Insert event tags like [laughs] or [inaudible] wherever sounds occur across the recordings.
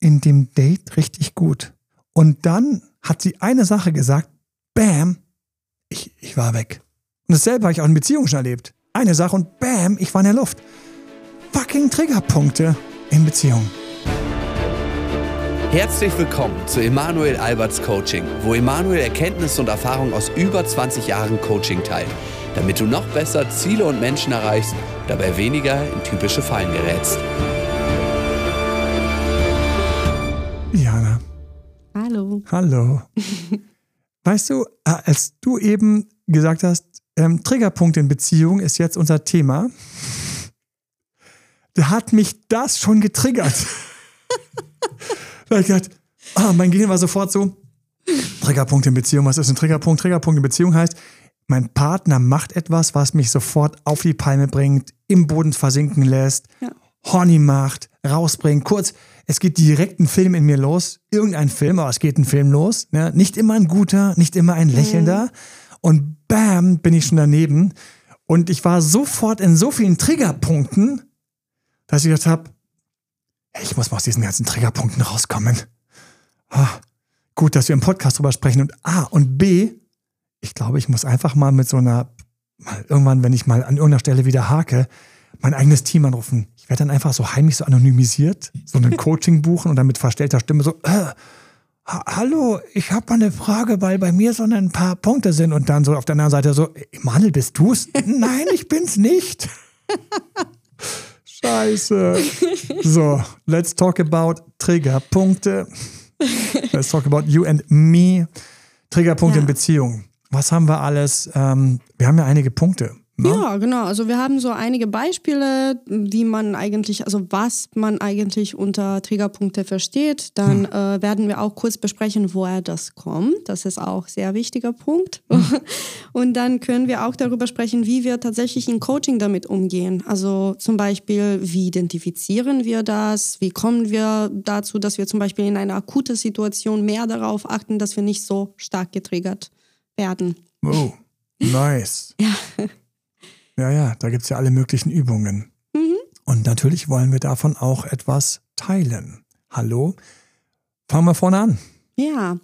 in dem Date richtig gut. Und dann hat sie eine Sache gesagt, bam, ich, ich war weg. Und dasselbe habe ich auch in Beziehungen schon erlebt. Eine Sache und bam, ich war in der Luft. Fucking Triggerpunkte in Beziehungen. Herzlich willkommen zu Emanuel Alberts Coaching, wo Emanuel Erkenntnisse und Erfahrung aus über 20 Jahren Coaching teilt, damit du noch besser Ziele und Menschen erreichst, dabei weniger in typische Fallen gerätst. Hallo. [laughs] Weißt du, äh, als du eben gesagt hast, ähm, Triggerpunkt in Beziehung ist jetzt unser Thema, da hat mich das schon getriggert. [laughs] da ich gedacht, ah, mein Gehirn war sofort so, Triggerpunkt in Beziehung, was ist ein Triggerpunkt? Triggerpunkt in Beziehung heißt, mein Partner macht etwas, was mich sofort auf die Palme bringt, im Boden versinken lässt, ja. horny macht, rausbringt. Kurz, es geht direkt ein Film in mir los. Irgendein Film, aber es geht ein Film los. Ne? Nicht immer ein guter, nicht immer ein lächelnder. Mhm. Und bam, bin ich schon daneben. Und ich war sofort in so vielen Triggerpunkten, dass ich gedacht habe, ich muss mal aus diesen ganzen Triggerpunkten rauskommen. Ah, gut, dass wir im Podcast drüber sprechen. Und A und B, ich glaube, ich muss einfach mal mit so einer, mal irgendwann, wenn ich mal an irgendeiner Stelle wieder hake, mein eigenes Team anrufen. Ich werde dann einfach so heimlich so anonymisiert, so ein [laughs] Coaching buchen und dann mit verstellter Stimme so, äh, hallo, ich habe mal eine Frage, weil bei mir so ein paar Punkte sind und dann so auf der anderen Seite so, Emanuel, bist du's? [laughs] Nein, ich bin's nicht. Scheiße. So, let's talk about Triggerpunkte. Let's talk about you and me. Triggerpunkte ja. in Beziehungen. Was haben wir alles? Ähm, wir haben ja einige Punkte. Ne? Ja, genau. Also wir haben so einige Beispiele, wie man eigentlich, also was man eigentlich unter Triggerpunkte versteht. Dann hm. äh, werden wir auch kurz besprechen, woher das kommt. Das ist auch ein sehr wichtiger Punkt. Hm. [laughs] Und dann können wir auch darüber sprechen, wie wir tatsächlich in Coaching damit umgehen. Also zum Beispiel, wie identifizieren wir das? Wie kommen wir dazu, dass wir zum Beispiel in einer akuten Situation mehr darauf achten, dass wir nicht so stark getriggert werden? Oh, nice. [laughs] ja. Ja, ja, da gibt es ja alle möglichen Übungen. Mhm. Und natürlich wollen wir davon auch etwas teilen. Hallo? Fangen wir vorne an. Ja.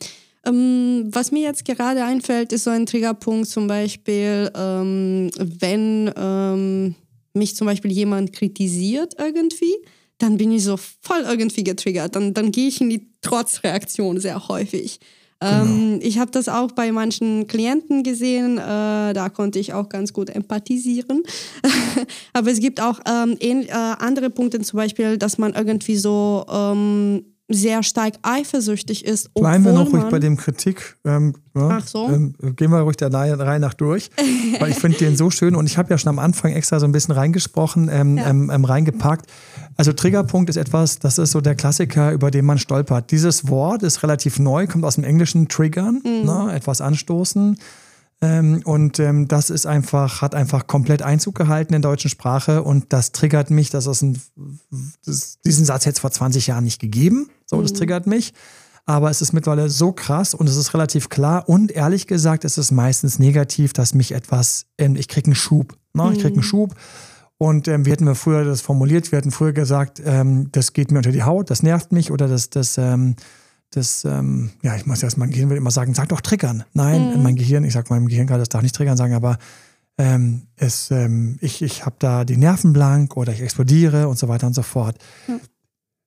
Ähm, was mir jetzt gerade einfällt, ist so ein Triggerpunkt, zum Beispiel, ähm, wenn ähm, mich zum Beispiel jemand kritisiert irgendwie, dann bin ich so voll irgendwie getriggert. Dann, dann gehe ich in die Trotzreaktion sehr häufig. Genau. Ähm, ich habe das auch bei manchen Klienten gesehen, äh, da konnte ich auch ganz gut empathisieren. [laughs] Aber es gibt auch ähm, äh, andere Punkte, zum Beispiel, dass man irgendwie so ähm, sehr stark eifersüchtig ist. Bleiben wir noch ruhig bei dem Kritik. Ähm, ja, Ach so. Ähm, gehen wir ruhig der Reihe nach durch. weil ich [laughs] finde den so schön und ich habe ja schon am Anfang extra so ein bisschen reingesprochen, ähm, ja. Ähm, ähm, reingepackt. Also Triggerpunkt ist etwas, das ist so der Klassiker, über den man stolpert. Dieses Wort ist relativ neu, kommt aus dem Englischen Triggern, mhm. ne, etwas anstoßen. Ähm, und ähm, das ist einfach, hat einfach komplett Einzug gehalten in der deutschen Sprache und das triggert mich. Das ist ein, das, diesen Satz hätte es vor 20 Jahren nicht gegeben. So, mhm. das triggert mich. Aber es ist mittlerweile so krass und es ist relativ klar. Und ehrlich gesagt, es ist meistens negativ, dass mich etwas, ähm, ich kriege einen Schub. Ne? Mhm. Ich kriege einen Schub. Und ähm, wir hätten wir früher das formuliert, wir hätten früher gesagt, ähm, das geht mir unter die Haut, das nervt mich oder das, das, ähm, das, ähm, ja, ich muss erst, mein Gehirn will immer sagen, sag doch triggern. Nein, mhm. mein Gehirn, ich sag meinem Gehirn gerade, das darf nicht triggern sagen, aber ähm, es, ähm, ich, ich habe da die Nerven blank oder ich explodiere und so weiter und so fort. Mhm.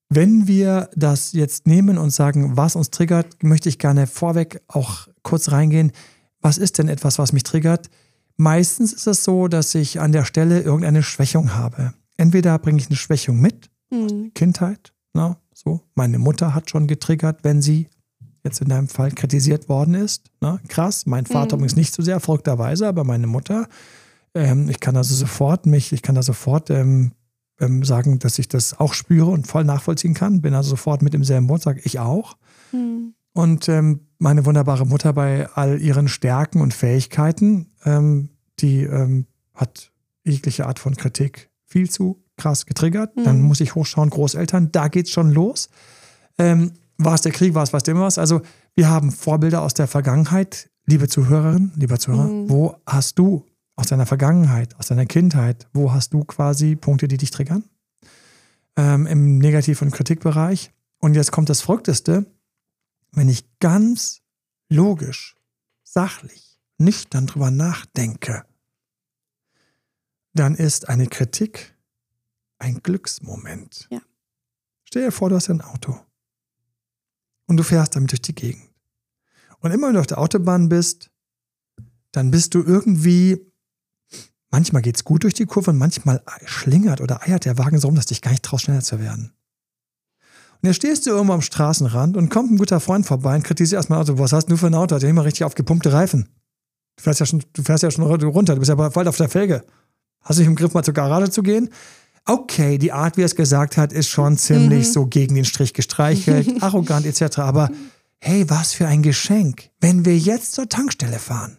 Wenn wir das jetzt nehmen und sagen, was uns triggert, möchte ich gerne vorweg auch kurz reingehen. Was ist denn etwas, was mich triggert? Meistens ist es so, dass ich an der Stelle irgendeine Schwächung habe. Entweder bringe ich eine Schwächung mit, mhm. Kindheit, na, so. Meine Mutter hat schon getriggert, wenn sie jetzt in deinem Fall kritisiert worden ist. Na, krass. Mein Vater mhm. übrigens nicht so sehr, verrückterweise, aber meine Mutter. Ähm, ich kann also sofort mich, ich kann da sofort ähm, ähm, sagen, dass ich das auch spüre und voll nachvollziehen kann. Bin also sofort mit im selben Boot, sage ich auch. Mhm. Und ähm, meine wunderbare Mutter bei all ihren Stärken und Fähigkeiten, ähm, die ähm, hat jegliche Art von Kritik viel zu krass getriggert. Mhm. Dann muss ich hochschauen, Großeltern, da geht's schon los. Ähm, war es der Krieg, war es was immer was? Also wir haben Vorbilder aus der Vergangenheit. Liebe Zuhörerin, lieber Zuhörer, mhm. wo hast du aus deiner Vergangenheit, aus deiner Kindheit, wo hast du quasi Punkte, die dich triggern? Ähm, Im Negativ- und Kritikbereich. Und jetzt kommt das Verrückteste, wenn ich ganz logisch, sachlich, nüchtern drüber nachdenke, dann ist eine Kritik ein Glücksmoment. Ja. Stell dir vor, du hast ein Auto und du fährst damit durch die Gegend. Und immer wenn du auf der Autobahn bist, dann bist du irgendwie, manchmal geht es gut durch die Kurve und manchmal schlingert oder eiert der Wagen so rum, dass dich gar nicht traust, schneller zu werden. Und jetzt stehst du irgendwo am Straßenrand und kommt ein guter Freund vorbei und kritisiert erstmal Auto. Was hast du für ein Auto? Hat ja immer richtig aufgepumpte Reifen. Du fährst ja schon, du fährst ja schon runter, du bist ja bald auf der Felge. Hast du dich im Griff, mal zur Garage zu gehen? Okay, die Art, wie er es gesagt hat, ist schon ziemlich mhm. so gegen den Strich gestreichelt, [laughs] arrogant etc. Aber hey, was für ein Geschenk, wenn wir jetzt zur Tankstelle fahren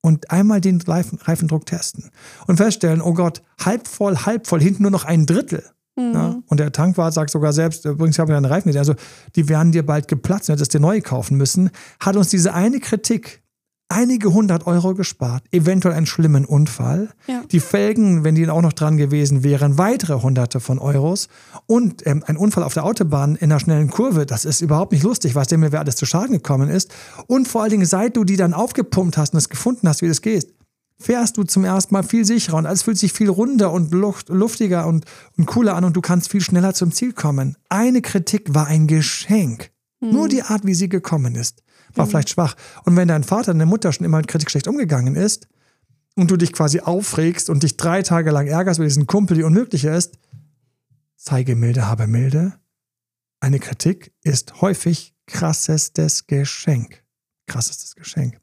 und einmal den Reifen, Reifendruck testen und feststellen, oh Gott, halb voll, halb voll, hinten nur noch ein Drittel. Mhm. Ja, und der Tankwart sagt sogar selbst, übrigens, ich habe einen Reifen gesehen, also die werden dir bald geplatzt, du hättest dir neue kaufen müssen, hat uns diese eine Kritik einige hundert Euro gespart, eventuell einen schlimmen Unfall. Ja. Die Felgen, wenn die auch noch dran gewesen wären, weitere hunderte von Euros. Und ähm, ein Unfall auf der Autobahn in einer schnellen Kurve, das ist überhaupt nicht lustig, was dem wer alles zu Schaden gekommen ist. Und vor allen Dingen, seit du die dann aufgepumpt hast und es gefunden hast, wie das geht, fährst du zum ersten Mal viel sicherer und alles fühlt sich viel runder und luft, luftiger und, und cooler an und du kannst viel schneller zum Ziel kommen. Eine Kritik war ein Geschenk. Mhm. Nur die Art, wie sie gekommen ist, war mhm. vielleicht schwach. Und wenn dein Vater, deine Mutter schon immer mit Kritik schlecht umgegangen ist und du dich quasi aufregst und dich drei Tage lang ärgerst über diesen Kumpel, die unmöglich ist, zeige milde, habe milde. Eine Kritik ist häufig krassestes Geschenk. Krassestes Geschenk.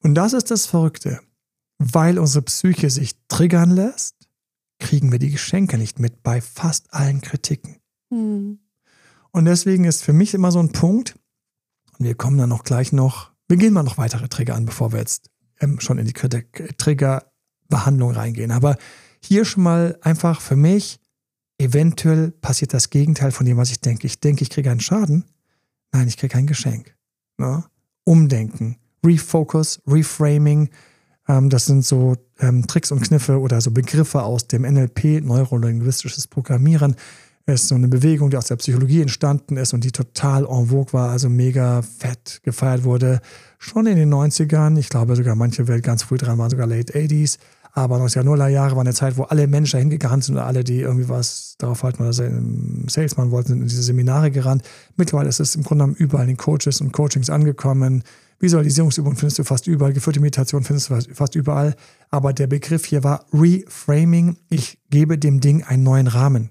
Und das ist das Verrückte weil unsere Psyche sich triggern lässt, kriegen wir die Geschenke nicht mit bei fast allen Kritiken. Mhm. Und deswegen ist für mich immer so ein Punkt, und wir kommen dann noch gleich noch, wir gehen mal noch weitere Trigger an, bevor wir jetzt ähm, schon in die Triggerbehandlung reingehen. Aber hier schon mal einfach für mich, eventuell passiert das Gegenteil von dem, was ich denke. Ich denke, ich kriege einen Schaden. Nein, ich kriege ein Geschenk. Ja? Ne? Umdenken, Refocus, Reframing, das sind so ähm, Tricks und Kniffe oder so Begriffe aus dem NLP, neurolinguistisches Programmieren. Ist so eine Bewegung, die aus der Psychologie entstanden ist und die total en vogue war, also mega fett gefeiert wurde. Schon in den 90ern, ich glaube sogar manche Welt ganz früh dran waren, sogar late 80s. Aber 1900er Jahre war eine Zeit, wo alle Menschen hingegangen sind und alle, die irgendwie was darauf halten oder Salesman wollten, sind in diese Seminare gerannt. Mittlerweile ist es im Grunde genommen überall in Coaches und Coachings angekommen. Visualisierungsübungen findest du fast überall, geführte Meditation findest du fast überall. Aber der Begriff hier war Reframing. Ich gebe dem Ding einen neuen Rahmen.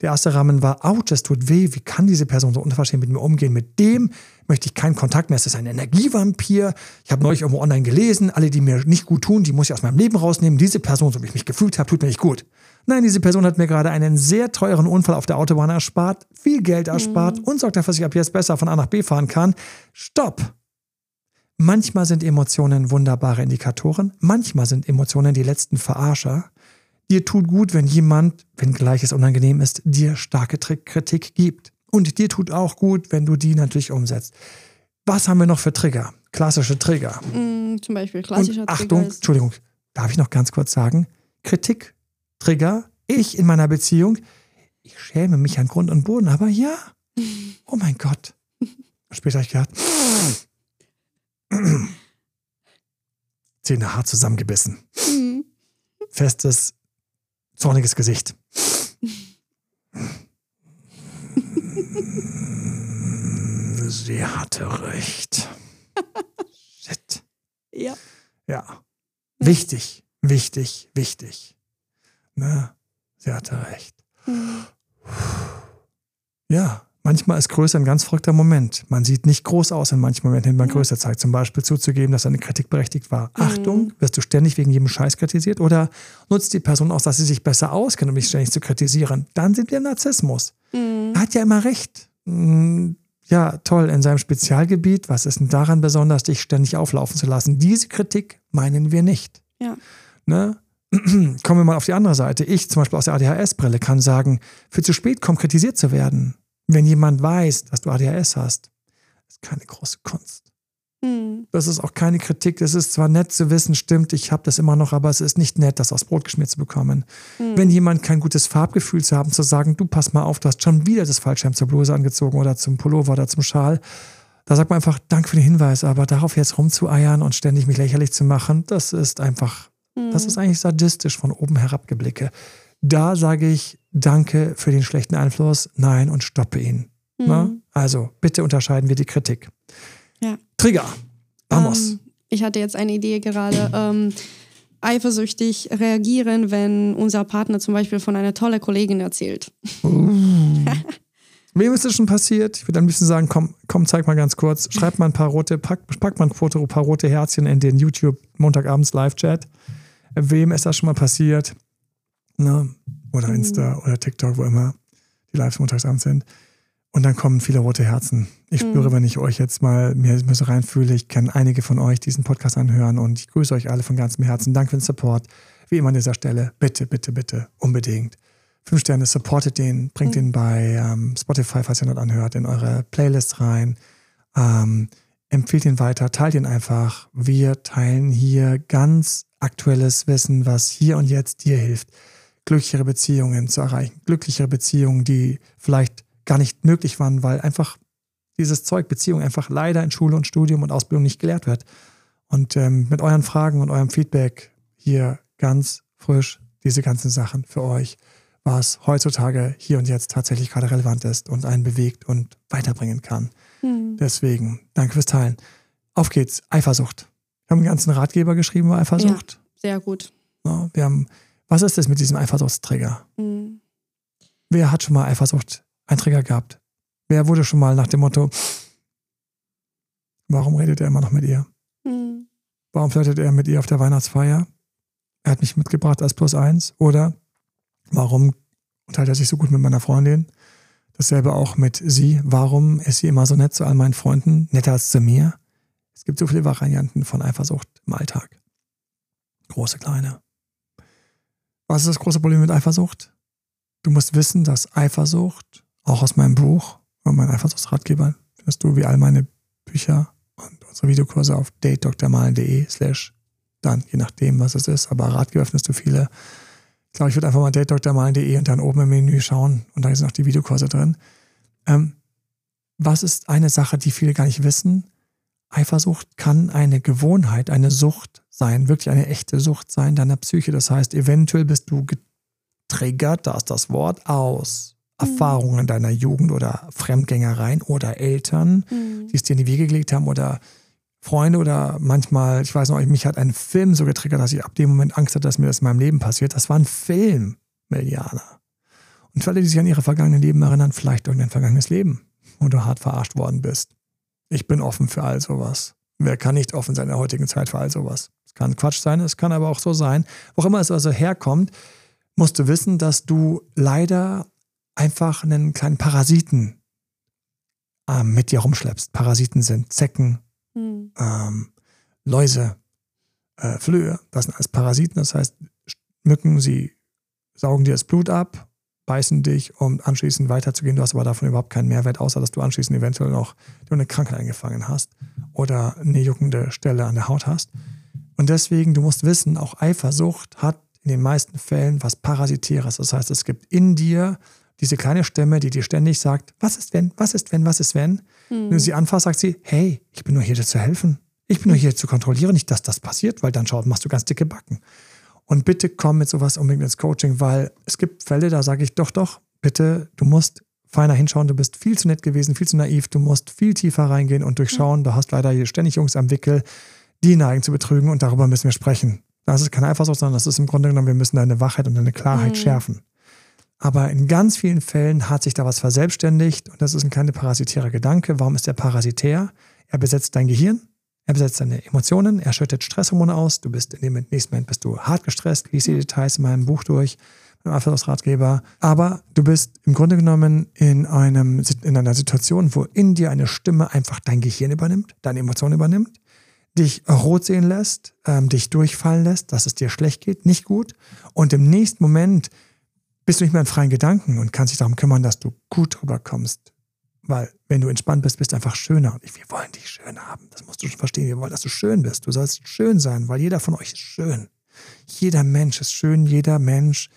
Der erste Rahmen war, ouch, das tut weh, wie kann diese Person so unverschämt mit mir umgehen? Mit dem möchte ich keinen Kontakt mehr. Es ist ein Energievampir. Ich habe neulich irgendwo online gelesen, alle, die mir nicht gut tun, die muss ich aus meinem Leben rausnehmen. Diese Person, so wie ich mich gefühlt habe, tut mir nicht gut. Nein, diese Person hat mir gerade einen sehr teuren Unfall auf der Autobahn erspart, viel Geld erspart mhm. und sorgt dafür, dass ich ab jetzt besser von A nach B fahren kann. Stopp! Manchmal sind Emotionen wunderbare Indikatoren, manchmal sind Emotionen die letzten Verarscher. Dir tut gut, wenn jemand, wenn gleiches unangenehm ist, dir starke Kritik gibt. Und dir tut auch gut, wenn du die natürlich umsetzt. Was haben wir noch für Trigger? Klassische Trigger. Mm, zum Beispiel klassischer Und Achtung, Trigger. Entschuldigung, darf ich noch ganz kurz sagen? Kritik, Trigger, ich in meiner Beziehung. Ich schäme mich an Grund und Boden, aber ja. [laughs] Oh mein Gott. Später habe ich gedacht, Zähne hart zusammengebissen. Mhm. Festes, zorniges Gesicht. Sie hatte recht. Shit. Ja. Ja. Wichtig, wichtig, wichtig. Ne? Sie hatte recht. Mhm. Ja, Manchmal ist Größe ein ganz verrückter Moment. Man sieht nicht groß aus in manchen Momenten, wenn man Größe zeigt. Zum Beispiel zuzugeben, dass eine Kritik berechtigt war. Mhm. Achtung, wirst du ständig wegen jedem Scheiß kritisiert? Oder nutzt die Person aus, dass sie sich besser auskennt, um mich ständig zu kritisieren? Dann sind wir im Narzissmus. Mhm. Er hat ja immer recht. Hm, ja, toll, in seinem Spezialgebiet, was ist denn daran besonders, dich ständig auflaufen zu lassen? Diese Kritik meinen wir nicht. Ja. Ne? [clears throat] Kommen wir mal auf die andere Seite. Ich zum Beispiel aus der ADHS-Brille kann sagen, für zu spät kommen, kritisiert zu werden wenn jemand weiß, dass du ADHS hast, ist keine große Kunst. Hm. Das ist auch keine Kritik. Es ist zwar nett zu wissen, stimmt, ich habe das immer noch, aber es ist nicht nett, das aus Brot geschmiert zu bekommen. Hm. Wenn jemand kein gutes Farbgefühl zu haben, zu sagen, du pass mal auf, du hast schon wieder das Fallschirm zur Bluse angezogen oder zum Pullover oder zum Schal. Da sagt man einfach, danke für den Hinweis, aber darauf jetzt rumzueiern und ständig mich lächerlich zu machen, das ist einfach, hm. das ist eigentlich sadistisch von oben herab geblicke. Da sage ich, danke für den schlechten Einfluss, nein und stoppe ihn. Mhm. Also bitte unterscheiden wir die Kritik. Ja. Trigger. Vamos. Ähm, ich hatte jetzt eine Idee gerade. Ähm, eifersüchtig reagieren, wenn unser Partner zum Beispiel von einer tolle Kollegin erzählt. Uh. Wem ist das schon passiert? Ich würde am liebsten sagen, komm, komm, zeig mal ganz kurz. Schreib mal ein paar rote, pack, pack mal ein paar rote Herzchen in den YouTube Montagabends Live-Chat. Wem ist das schon mal passiert? Ne? Oder Insta oder TikTok, wo immer die Lives montagsabends sind. Und dann kommen viele rote Herzen. Ich mhm. spüre, wenn ich euch jetzt mal mir so reinfühle, ich kann einige von euch diesen Podcast anhören und ich grüße euch alle von ganzem Herzen. Danke für den Support. Wie immer an dieser Stelle, bitte, bitte, bitte, unbedingt. Fünf Sterne, supportet den, bringt mhm. den bei ähm, Spotify, falls ihr noch anhört, in eure Playlist rein. Ähm, empfiehlt ihn weiter, teilt ihn einfach. Wir teilen hier ganz aktuelles Wissen, was hier und jetzt dir hilft, glücklichere Beziehungen zu erreichen. Glücklichere Beziehungen, die vielleicht gar nicht möglich waren, weil einfach dieses Zeug Beziehung einfach leider in Schule und Studium und Ausbildung nicht gelehrt wird. Und ähm, mit euren Fragen und eurem Feedback hier ganz frisch diese ganzen Sachen für euch, was heutzutage hier und jetzt tatsächlich gerade relevant ist und einen bewegt und weiterbringen kann. Hm. Deswegen, danke fürs Teilen. Auf geht's, Eifersucht. Wir haben einen ganzen Ratgeber geschrieben über Eifersucht. Ja, sehr gut. Ja, wir haben, was ist das mit diesem Eifersuchtsträger? Hm. Wer hat schon mal Eifersucht einen Trigger gehabt? Wer wurde schon mal nach dem Motto, warum redet er immer noch mit ihr? Mhm. Warum flirtet er mit ihr auf der Weihnachtsfeier? Er hat mich mitgebracht als Plus eins. Oder warum unterhält er sich so gut mit meiner Freundin? Dasselbe auch mit sie. Warum ist sie immer so nett zu all meinen Freunden? Netter als zu mir? Es gibt so viele Varianten von Eifersucht im Alltag. Große, kleine. Was ist das große Problem mit Eifersucht? Du musst wissen, dass Eifersucht auch aus meinem Buch und mein Eifersuchtsratgeber findest du wie all meine Bücher und unsere Videokurse auf datedoktormalen.de slash dann, je nachdem, was es ist. Aber Ratgeber findest du viele. Ich glaube, ich würde einfach mal datedoktormalen.de und dann oben im Menü schauen und da sind auch die Videokurse drin. Ähm, was ist eine Sache, die viele gar nicht wissen? Eifersucht kann eine Gewohnheit, eine Sucht sein, wirklich eine echte Sucht sein deiner Psyche. Das heißt, eventuell bist du getriggert, da ist das Wort, aus Erfahrungen deiner Jugend oder Fremdgängereien oder Eltern, mhm. die es dir in die Wege gelegt haben oder Freunde oder manchmal, ich weiß noch, mich hat ein Film so getriggert, dass ich ab dem Moment Angst hatte, dass mir das in meinem Leben passiert. Das war ein Film, Millianer. Und für alle, die sich an ihre vergangenen Leben erinnern, vielleicht irgendein vergangenes Leben, wo du hart verarscht worden bist. Ich bin offen für all sowas. Wer kann nicht offen sein in der heutigen Zeit für all sowas? Es kann Quatsch sein, es kann aber auch so sein. Wo immer es also herkommt, musst du wissen, dass du leider einfach einen kleinen Parasiten ähm, mit dir rumschleppst. Parasiten sind Zecken, mhm. ähm, Läuse, äh, Flöhe. Das sind alles Parasiten. Das heißt, Mücken, sie saugen dir das Blut ab, beißen dich, um anschließend weiterzugehen. Du hast aber davon überhaupt keinen Mehrwert, außer dass du anschließend eventuell noch eine Krankheit eingefangen hast oder eine juckende Stelle an der Haut hast. Und deswegen, du musst wissen, auch Eifersucht hat in den meisten Fällen was Parasitäres. Das heißt, es gibt in dir diese kleine Stimme, die dir ständig sagt, was ist wenn, was ist wenn, was ist wenn? Mhm. Wenn du sie anfasst, sagt sie, hey, ich bin nur hier, dir zu helfen. Ich bin nur [laughs] hier zu kontrollieren, nicht, dass das passiert, weil dann schaut, machst du ganz dicke Backen. Und bitte komm mit sowas unbedingt ins Coaching, weil es gibt Fälle, da sage ich doch, doch, bitte, du musst feiner hinschauen, du bist viel zu nett gewesen, viel zu naiv, du musst viel tiefer reingehen und durchschauen. Du hast leider hier ständig Jungs am Wickel, die neigen zu betrügen und darüber müssen wir sprechen. Das ist keine Eifersucht, sondern das ist im Grunde genommen, wir müssen deine Wachheit und deine Klarheit mhm. schärfen. Aber in ganz vielen Fällen hat sich da was verselbstständigt und das ist ein kleiner parasitärer Gedanke. Warum ist der parasitär? Er besetzt dein Gehirn, er besetzt deine Emotionen, er schüttet Stresshormone aus. Du bist in dem nächsten Moment bist du hart gestresst. Lies die Details in meinem Buch durch, meinem Einflussratgeber. Aber du bist im Grunde genommen in, einem, in einer Situation, wo in dir eine Stimme einfach dein Gehirn übernimmt, deine Emotionen übernimmt, dich rot sehen lässt, ähm, dich durchfallen lässt, dass es dir schlecht geht, nicht gut. Und im nächsten Moment bist du nicht mehr in freien Gedanken und kannst dich darum kümmern, dass du gut rüberkommst Weil wenn du entspannt bist, bist du einfach schöner. Und wir wollen dich schön haben. Das musst du schon verstehen. Wir wollen, dass du schön bist. Du sollst schön sein, weil jeder von euch ist schön. Jeder Mensch ist schön. Jeder Mensch,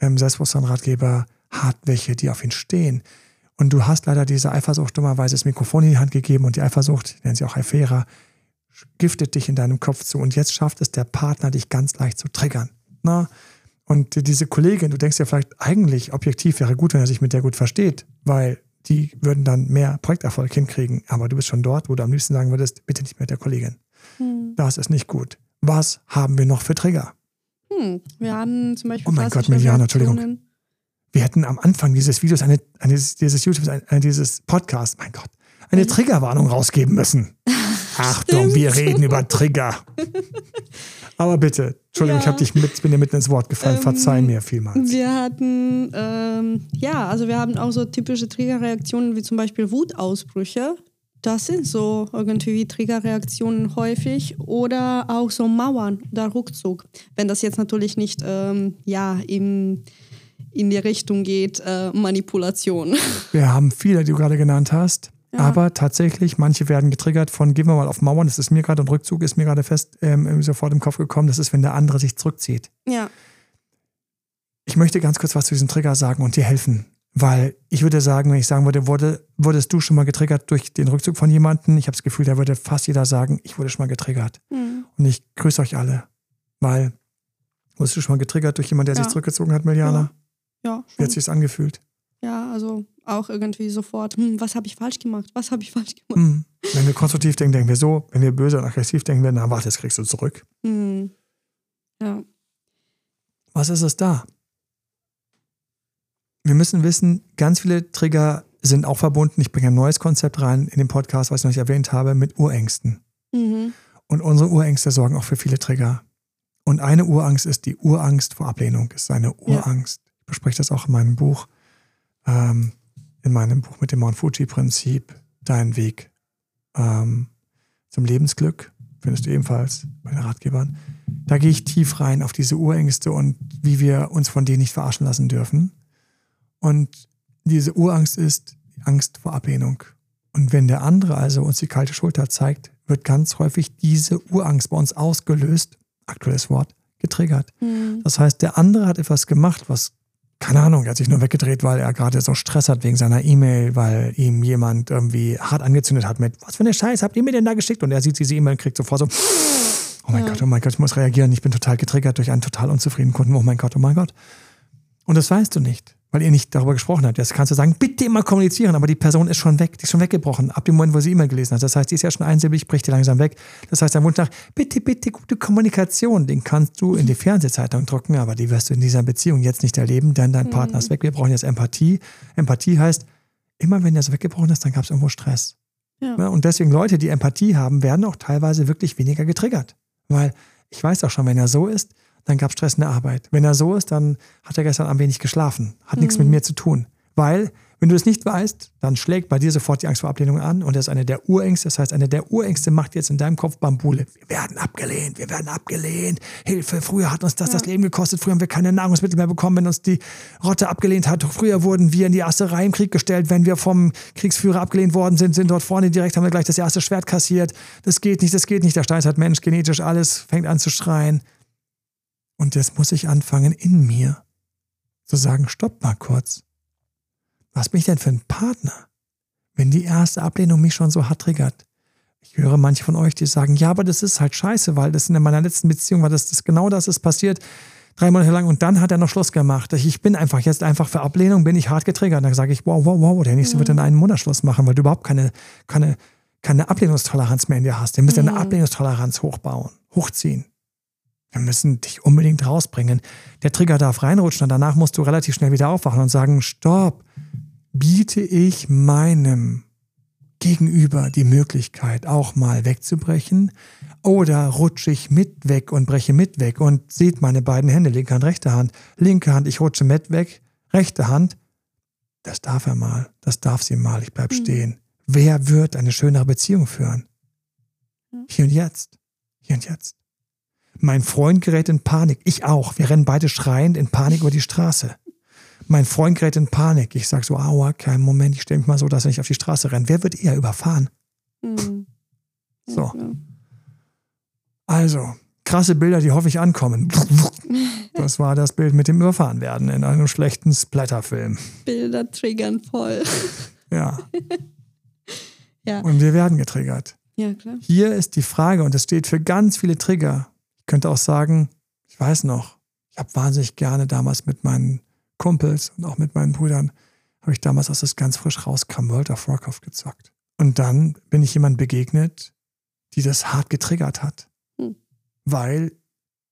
ähm, Selbstbewusstsein-Ratgeber, hat welche, die auf ihn stehen. Und du hast leider diese Eifersucht dummerweise das Mikrofon in die Hand gegeben und die Eifersucht, nennen sie auch Eifera, giftet dich in deinem Kopf zu. Und jetzt schafft es der Partner, dich ganz leicht zu triggern. Na? Und diese Kollegin, du denkst ja vielleicht eigentlich, objektiv wäre gut, wenn er sich mit der gut versteht, weil die würden dann mehr Projekterfolg hinkriegen. Aber du bist schon dort, wo du am liebsten sagen würdest, bitte nicht mit der Kollegin. Hm. Das ist nicht gut. Was haben wir noch für Trigger? Hm. Wir haben zum Beispiel. Oh mein Gott, Milliarden, Entschuldigung. Wir hätten am Anfang dieses Videos, eine, eine dieses YouTube, eine, dieses Podcast, mein Gott, eine mhm. Triggerwarnung rausgeben müssen. [laughs] Achtung, wir reden über Trigger. [laughs] Aber bitte, Entschuldigung, ja. ich habe dich mit, bin dir mitten ins Wort gefallen. Ähm, Verzeih mir vielmals. Wir hatten, ähm, ja, also wir haben auch so typische Triggerreaktionen wie zum Beispiel Wutausbrüche. Das sind so irgendwie Triggerreaktionen häufig oder auch so Mauern oder Rückzug. Wenn das jetzt natürlich nicht, ähm, ja, im in die Richtung geht, äh, Manipulation. Wir haben viele, die du gerade genannt hast. Ja. Aber tatsächlich, manche werden getriggert von, gehen wir mal auf Mauern, das ist mir gerade, und Rückzug ist mir gerade fest ähm, sofort im Kopf gekommen, das ist, wenn der andere sich zurückzieht. Ja. Ich möchte ganz kurz was zu diesem Trigger sagen und dir helfen. Weil ich würde sagen, wenn ich sagen würde, wurde, wurdest du schon mal getriggert durch den Rückzug von jemandem? Ich habe das Gefühl, da würde fast jeder sagen, ich wurde schon mal getriggert. Mhm. Und ich grüße euch alle. Weil, wurdest du schon mal getriggert durch jemanden, der ja. sich zurückgezogen hat, Miliana? Ja. ja Wie hat sich das angefühlt? Ja, also auch irgendwie sofort, hm, was habe ich falsch gemacht? Was habe ich falsch gemacht? Hm. Wenn wir konstruktiv denken, denken wir so. Wenn wir böse und aggressiv denken, werden, na warte, das kriegst du zurück. Hm. Ja. Was ist es da? Wir müssen wissen, ganz viele Trigger sind auch verbunden. Ich bringe ein neues Konzept rein in den Podcast, was ich noch nicht erwähnt habe, mit Urängsten. Mhm. Und unsere Urängste sorgen auch für viele Trigger. Und eine Urangst ist die Urangst vor Ablehnung, ist eine Urangst. Ja. Ich bespreche das auch in meinem Buch ähm, in meinem Buch mit dem Mount Fuji-Prinzip Dein Weg ähm, zum Lebensglück, findest du ebenfalls bei den Ratgebern. Da gehe ich tief rein auf diese Urängste und wie wir uns von denen nicht verarschen lassen dürfen. Und diese Urangst ist die Angst vor Ablehnung. Und wenn der andere also uns die kalte Schulter zeigt, wird ganz häufig diese Urangst bei uns ausgelöst, aktuelles Wort, getriggert. Mhm. Das heißt, der andere hat etwas gemacht, was keine Ahnung, er hat sich nur weggedreht, weil er gerade so Stress hat wegen seiner E-Mail, weil ihm jemand irgendwie hart angezündet hat mit, was für eine Scheiß habt ihr mir denn da geschickt? Und er sieht diese E-Mail und kriegt sofort so, oh mein ja. Gott, oh mein Gott, ich muss reagieren, ich bin total getriggert durch einen total unzufriedenen Kunden, oh mein Gott, oh mein Gott. Und das weißt du nicht weil ihr nicht darüber gesprochen habt. Jetzt kannst du sagen, bitte immer kommunizieren, aber die Person ist schon weg, die ist schon weggebrochen, ab dem Moment, wo sie E-Mail gelesen hat. Das heißt, die ist ja schon einsilbig, bricht die langsam weg. Das heißt, der Wunsch nach, bitte, bitte, gute Kommunikation, den kannst du in die Fernsehzeitung drucken, aber die wirst du in dieser Beziehung jetzt nicht erleben, denn dein Partner ist mhm. weg. Wir brauchen jetzt Empathie. Empathie heißt, immer wenn er so weggebrochen ist, dann gab es irgendwo Stress. Ja. Und deswegen Leute, die Empathie haben, werden auch teilweise wirklich weniger getriggert. Weil ich weiß auch schon, wenn er so ist, dann gab es Stress in der Arbeit. Wenn er so ist, dann hat er gestern Abend wenig geschlafen. Hat mhm. nichts mit mhm. mir zu tun. Weil, wenn du es nicht weißt, dann schlägt bei dir sofort die Angst vor Ablehnung an und das ist eine der Urängste. Das heißt, eine der Urängste macht jetzt in deinem Kopf Bambule. Wir werden abgelehnt, wir werden abgelehnt. Hilfe, früher hat uns das ja. das Leben gekostet. Früher haben wir keine Nahrungsmittel mehr bekommen, wenn uns die Rotte abgelehnt hat. Früher wurden wir in die erste Reihe im Krieg gestellt. Wenn wir vom Kriegsführer abgelehnt worden sind, sind dort vorne direkt, haben wir gleich das erste Schwert kassiert. Das geht nicht, das geht nicht. Der Stein hat Mensch, genetisch alles, fängt an zu schreien. Und jetzt muss ich anfangen, in mir zu sagen, stopp mal kurz. Was bin ich denn für ein Partner? Wenn die erste Ablehnung mich schon so hart triggert. Ich höre manche von euch, die sagen, ja, aber das ist halt scheiße, weil das in meiner letzten Beziehung war, das, das genau das ist passiert. Drei Monate lang und dann hat er noch Schluss gemacht. Ich bin einfach jetzt einfach für Ablehnung, bin ich hart getriggert. Dann sage ich, wow, wow, wow, der nächste mhm. wird in einen Monat Schluss machen, weil du überhaupt keine, keine, keine Ablehnungstoleranz mehr in dir hast. Du musst mhm. eine Ablehnungstoleranz hochbauen, hochziehen. Wir müssen dich unbedingt rausbringen. Der Trigger darf reinrutschen und danach musst du relativ schnell wieder aufwachen und sagen, stopp, biete ich meinem Gegenüber die Möglichkeit, auch mal wegzubrechen? Oder rutsche ich mit weg und breche mit weg und seht meine beiden Hände, linke Hand, rechte Hand, linke Hand, ich rutsche mit weg, rechte Hand, das darf er mal, das darf sie mal, ich bleib mhm. stehen. Wer wird eine schönere Beziehung führen? Hier und jetzt, hier und jetzt. Mein Freund gerät in Panik. Ich auch. Wir rennen beide schreiend in Panik über die Straße. Mein Freund gerät in Panik. Ich sage so, aua, kein Moment, ich stelle mich mal so, dass er nicht auf die Straße rennt. Wer wird eher überfahren? Mhm. So. Also, krasse Bilder, die hoffe ich ankommen. [laughs] Das war das Bild mit dem Überfahrenwerden in einem schlechten Splatterfilm. Bilder triggern voll. Ja, [laughs] Ja. und wir werden getriggert. Ja, klar. Hier ist die Frage, und das steht für ganz viele Trigger. Ich könnte auch sagen, ich weiß noch, ich habe wahnsinnig gerne damals mit meinen Kumpels und auch mit meinen Brüdern, habe ich damals, als es ganz frisch rauskam, World of Warcraft gezockt. Und dann bin ich jemand begegnet, die das hart getriggert hat. Hm. Weil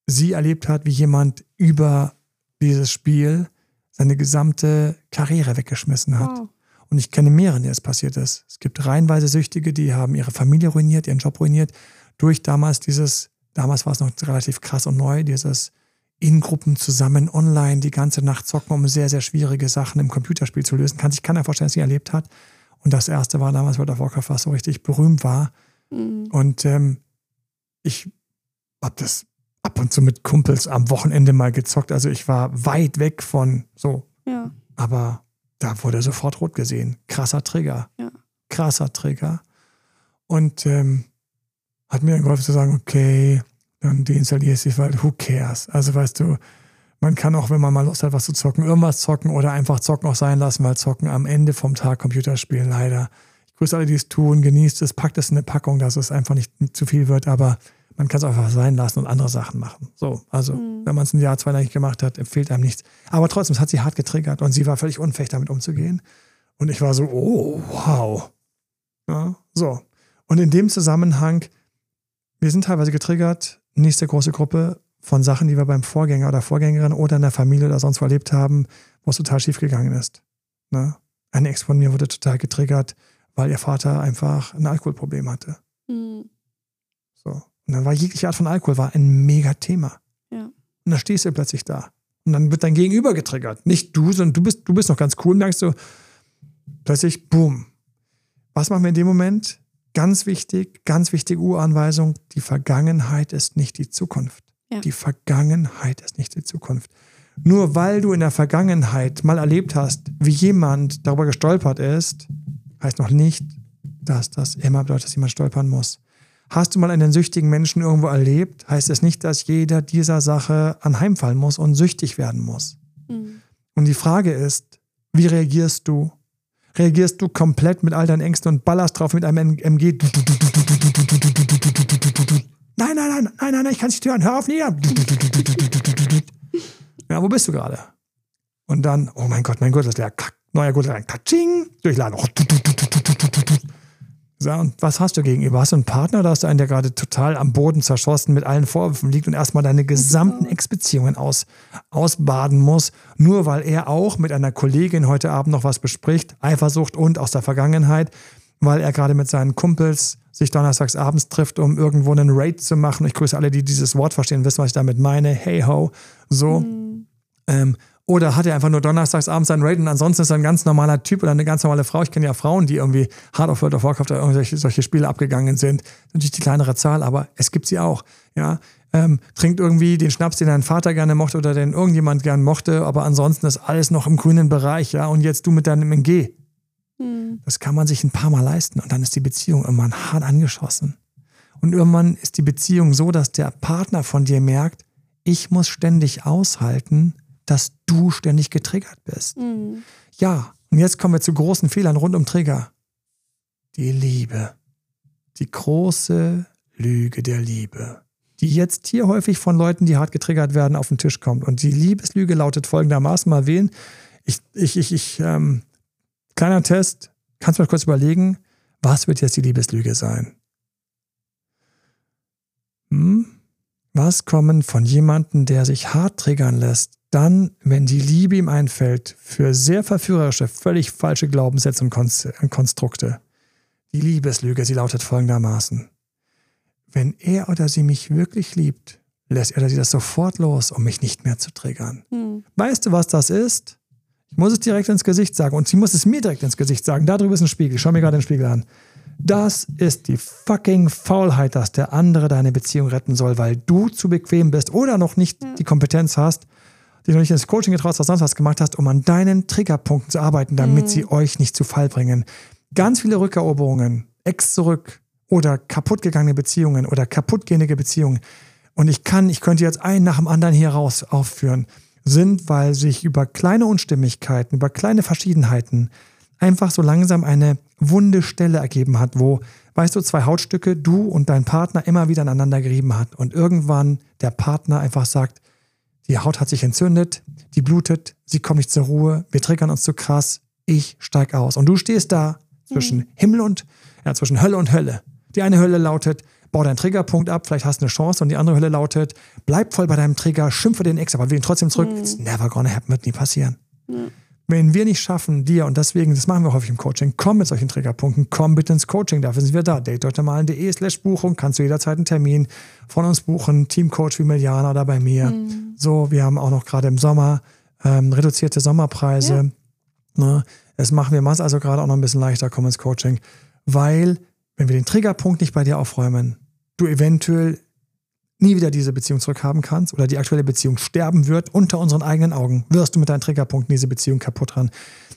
sie erlebt hat, wie jemand über dieses Spiel seine gesamte Karriere weggeschmissen hat. Wow. Und ich kenne mehrere, denen das passiert ist. Es gibt reihenweise Süchtige, die haben ihre Familie ruiniert, ihren Job ruiniert, durch damals dieses, damals war es noch relativ krass und neu, dieses in Gruppen zusammen online die ganze Nacht zocken, um sehr, sehr schwierige Sachen im Computerspiel zu lösen. Kann sich keiner vorstellen, dass sie erlebt hat. Und das erste war damals World of Warcraft, was so richtig berühmt war. Mhm. Und ähm, ich habe das ab und zu mit Kumpels am Wochenende mal gezockt. Also ich war weit weg von so Ja. aber da wurde sofort rot gesehen. Krasser Trigger. Ja. Krasser Trigger. Und ähm, hat mir geholfen zu sagen, okay, dann deinstalliere ich weil who cares? Also weißt du, man kann auch, wenn man mal Lust hat, was zu zocken, irgendwas zocken oder einfach zocken auch sein lassen, weil zocken am Ende vom Tag Computerspielen leider. Ich grüße alle, die es tun, genießt es, packt es in eine Packung, dass es einfach nicht zu viel wird, aber man kann es einfach sein lassen und andere Sachen machen. So, also Mhm. wenn man es ein Jahr, zwei Jahre nicht gemacht hat, empfiehlt einem nichts. Aber trotzdem, es hat sie hart getriggert und sie war völlig unfähig, damit umzugehen. Und ich war so, oh, wow. Ja, so. Und in dem Zusammenhang, wir sind teilweise getriggert, nächste große Gruppe von Sachen, die wir beim Vorgänger oder Vorgängerin oder in der Familie oder sonst wo erlebt haben, wo es total schief gegangen ist. Ne? Eine Ex von mir wurde total getriggert, weil ihr Vater einfach ein Alkoholproblem hatte. Mhm. So. Und dann war jegliche Art von Alkohol war ein mega Thema. Ja. Und dann stehst du plötzlich da. Und dann wird dein Gegenüber getriggert. Nicht du, sondern du bist, du bist noch ganz cool und merkst so, plötzlich, boom. Was machen wir in dem Moment? Ganz wichtig, ganz wichtige Uranweisung, die Vergangenheit ist nicht die Zukunft. Ja. Die Vergangenheit ist nicht die Zukunft. Nur weil du in der Vergangenheit mal erlebt hast, wie jemand darüber gestolpert ist, heißt noch nicht, dass das immer bedeutet, dass jemand stolpern muss. Hast du mal einen süchtigen Menschen irgendwo erlebt, heißt es nicht, dass jeder dieser Sache anheimfallen muss und süchtig werden muss. Mhm. Und die Frage ist, wie reagierst du? Reagierst du komplett mit all deinen Ängsten und ballerst drauf mit einem MG? Nein, nein, nein, nein, nein, ich kann nicht hören, hör auf, nieder. Ja, wo bist du gerade? Und dann, oh mein Gott, mein das ist leer. Neuer Gurt rein. Katsching, durchladen. So, und was hast du gegenüber? Hast du einen Partner oder hast du einen, der gerade total am Boden zerschossen mit allen Vorwürfen liegt und erstmal deine gesamten Ex-Beziehungen aus, ausbaden muss, nur weil er auch mit einer Kollegin heute Abend noch was bespricht, Eifersucht und aus der Vergangenheit, weil er gerade mit seinen Kumpels sich donnerstags abends trifft, um irgendwo einen Raid zu machen. Ich grüße alle, die dieses Wort verstehen, wissen, was ich damit meine. Hey ho, so. Ähm, oder hat er einfach nur donnerstags abends seinen Raid und ansonsten ist er ein ganz normaler Typ oder eine ganz normale Frau. Ich kenne ja Frauen, die irgendwie hart auf World of Warcraft oder irgendwelche solche Spiele abgegangen sind. Natürlich die kleinere Zahl, aber es gibt sie auch. Ja, ähm, trinkt irgendwie den Schnaps, den dein Vater gerne mochte oder den irgendjemand gern mochte, aber ansonsten ist alles noch im grünen Bereich. Ja, und jetzt du mit deinem MG. Mhm. Das kann man sich ein paar Mal leisten und dann ist die Beziehung irgendwann hart angeschossen. Und irgendwann ist die Beziehung so, dass der Partner von dir merkt, ich muss ständig aushalten, dass du ständig getriggert bist. Mhm. Ja, und jetzt kommen wir zu großen Fehlern rund um Trigger. Die Liebe. Die große Lüge der Liebe. Die jetzt hier häufig von Leuten, die hart getriggert werden, auf den Tisch kommt. Und die Liebeslüge lautet folgendermaßen: Mal wählen. Ich, ich, ich, ich, ähm, kleiner Test. Kannst du mal kurz überlegen, was wird jetzt die Liebeslüge sein? Hm? Was kommen von jemandem, der sich hart triggern lässt, dann, wenn die Liebe ihm einfällt, für sehr verführerische, völlig falsche Glaubenssätze und Konst- und Konstrukte? Die Liebeslüge, sie lautet folgendermaßen. Wenn er oder sie mich wirklich liebt, lässt er oder sie das sofort los, um mich nicht mehr zu triggern. Mhm. Weißt du, was das ist? Ich muss es direkt ins Gesicht sagen und sie muss es mir direkt ins Gesicht sagen. Da drüben ist ein Spiegel. Schau mir gerade den Spiegel an. Das ist die fucking Faulheit, dass der andere deine Beziehung retten soll, weil du zu bequem bist oder noch nicht die Kompetenz hast, dich noch nicht ins Coaching getraut hast oder sonst was gemacht hast, um an deinen Triggerpunkten zu arbeiten, damit mhm. sie euch nicht zu Fall bringen. Ganz viele Rückeroberungen, Ex zurück oder kaputtgegangene Beziehungen oder kaputtgehende Beziehungen. Und ich kann, ich könnte jetzt einen nach dem anderen hier raus aufführen, sind, weil sich über kleine Unstimmigkeiten, über kleine Verschiedenheiten einfach so langsam eine wunde Stelle ergeben hat, wo, weißt du, zwei Hautstücke, du und dein Partner immer wieder aneinander gerieben hat und irgendwann der Partner einfach sagt, die Haut hat sich entzündet, die blutet, sie kommt nicht zur Ruhe, wir triggern uns zu krass, ich steig aus. Und du stehst da zwischen mhm. Himmel und, ja, zwischen Hölle und Hölle. Die eine Hölle lautet, bau deinen Triggerpunkt ab, vielleicht hast du eine Chance und die andere Hölle lautet, bleib voll bei deinem Trigger, schimpfe den Ex, aber will ihn trotzdem zurück. Mhm. It's never gonna happen, wird nie passieren. Mhm. Wenn wir nicht schaffen, dir, und deswegen, das machen wir häufig im Coaching, komm mit solchen Triggerpunkten, komm bitte ins Coaching, dafür sind wir da. datedeutschnormalen.de slash Buchung, kannst du jederzeit einen Termin von uns buchen, Teamcoach wie Miliana oder bei mir. Mhm. So, wir haben auch noch gerade im Sommer ähm, reduzierte Sommerpreise. Ja. Ne? Das machen wir also gerade auch noch ein bisschen leichter, komm ins Coaching, weil wenn wir den Triggerpunkt nicht bei dir aufräumen, du eventuell nie wieder diese Beziehung zurückhaben kannst oder die aktuelle Beziehung sterben wird, unter unseren eigenen Augen, wirst du mit deinen Triggerpunkten diese Beziehung kaputt ran.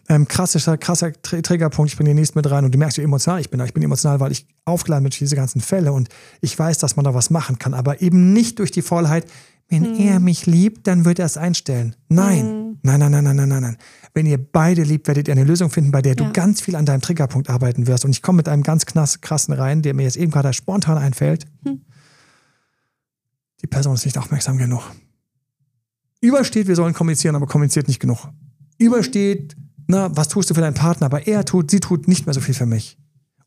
Ähm, krasser, krasser Triggerpunkt, ich bringe den nächsten mit rein und du merkst, wie emotional ich bin. Ich bin emotional, weil ich aufgeladen bin durch diese ganzen Fälle und ich weiß, dass man da was machen kann, aber eben nicht durch die Faulheit, wenn hm. er mich liebt, dann wird er es einstellen. Nein. Hm. nein, nein, nein, nein, nein, nein, nein. Wenn ihr beide liebt, werdet ihr eine Lösung finden, bei der ja. du ganz viel an deinem Triggerpunkt arbeiten wirst. Und ich komme mit einem ganz krassen rein, der mir jetzt eben gerade spontan einfällt. Hm die Person ist nicht aufmerksam genug. Übersteht, wir sollen kommunizieren, aber kommuniziert nicht genug. Übersteht, na, was tust du für deinen Partner, aber er tut, sie tut nicht mehr so viel für mich.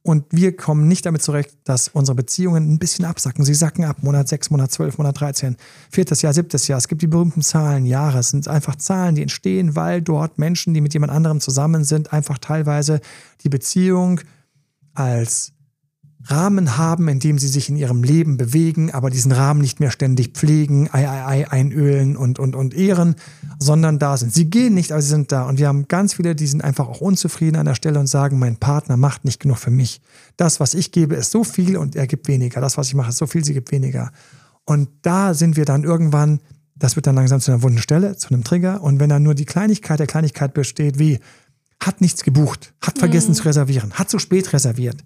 Und wir kommen nicht damit zurecht, dass unsere Beziehungen ein bisschen absacken. Sie sacken ab, Monat 6, Monat 12, Monat 13, viertes Jahr, siebtes Jahr. Es gibt die berühmten Zahlen, Jahre. Es sind einfach Zahlen, die entstehen, weil dort Menschen, die mit jemand anderem zusammen sind, einfach teilweise die Beziehung als Rahmen haben, in dem sie sich in ihrem Leben bewegen, aber diesen Rahmen nicht mehr ständig pflegen, ei, ei, ei, einölen und, und, und ehren, sondern da sind. Sie gehen nicht, aber sie sind da. Und wir haben ganz viele, die sind einfach auch unzufrieden an der Stelle und sagen, mein Partner macht nicht genug für mich. Das, was ich gebe, ist so viel und er gibt weniger. Das, was ich mache, ist so viel, sie gibt weniger. Und da sind wir dann irgendwann, das wird dann langsam zu einer wunden Stelle, zu einem Trigger. Und wenn dann nur die Kleinigkeit der Kleinigkeit besteht, wie hat nichts gebucht, hat vergessen mhm. zu reservieren, hat zu spät reserviert,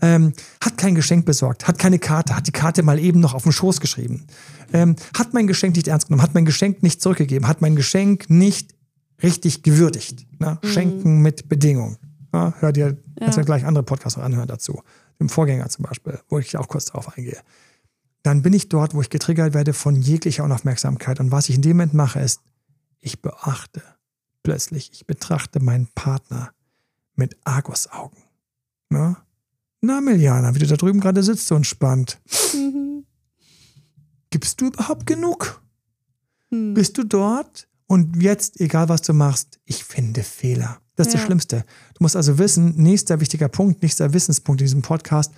ähm, hat kein Geschenk besorgt, hat keine Karte, hat die Karte mal eben noch auf den Schoß geschrieben, ähm, hat mein Geschenk nicht ernst genommen, hat mein Geschenk nicht zurückgegeben, hat mein Geschenk nicht richtig gewürdigt. Ne? Mhm. Schenken mit Bedingung. Ja, hört ihr, ja. kannst du gleich andere Podcasts noch anhören dazu. Im Vorgänger zum Beispiel, wo ich auch kurz darauf eingehe. Dann bin ich dort, wo ich getriggert werde von jeglicher Unaufmerksamkeit. Und was ich in dem Moment mache, ist, ich beachte plötzlich, ich betrachte meinen Partner mit Argusaugen. Na? Na, Miliana, wie du da drüben gerade sitzt so entspannt. Mhm. Gibst du überhaupt genug? Mhm. Bist du dort? Und jetzt, egal was du machst, ich finde Fehler. Das ist ja. das Schlimmste. Du musst also wissen, nächster wichtiger Punkt, nächster Wissenspunkt in diesem Podcast,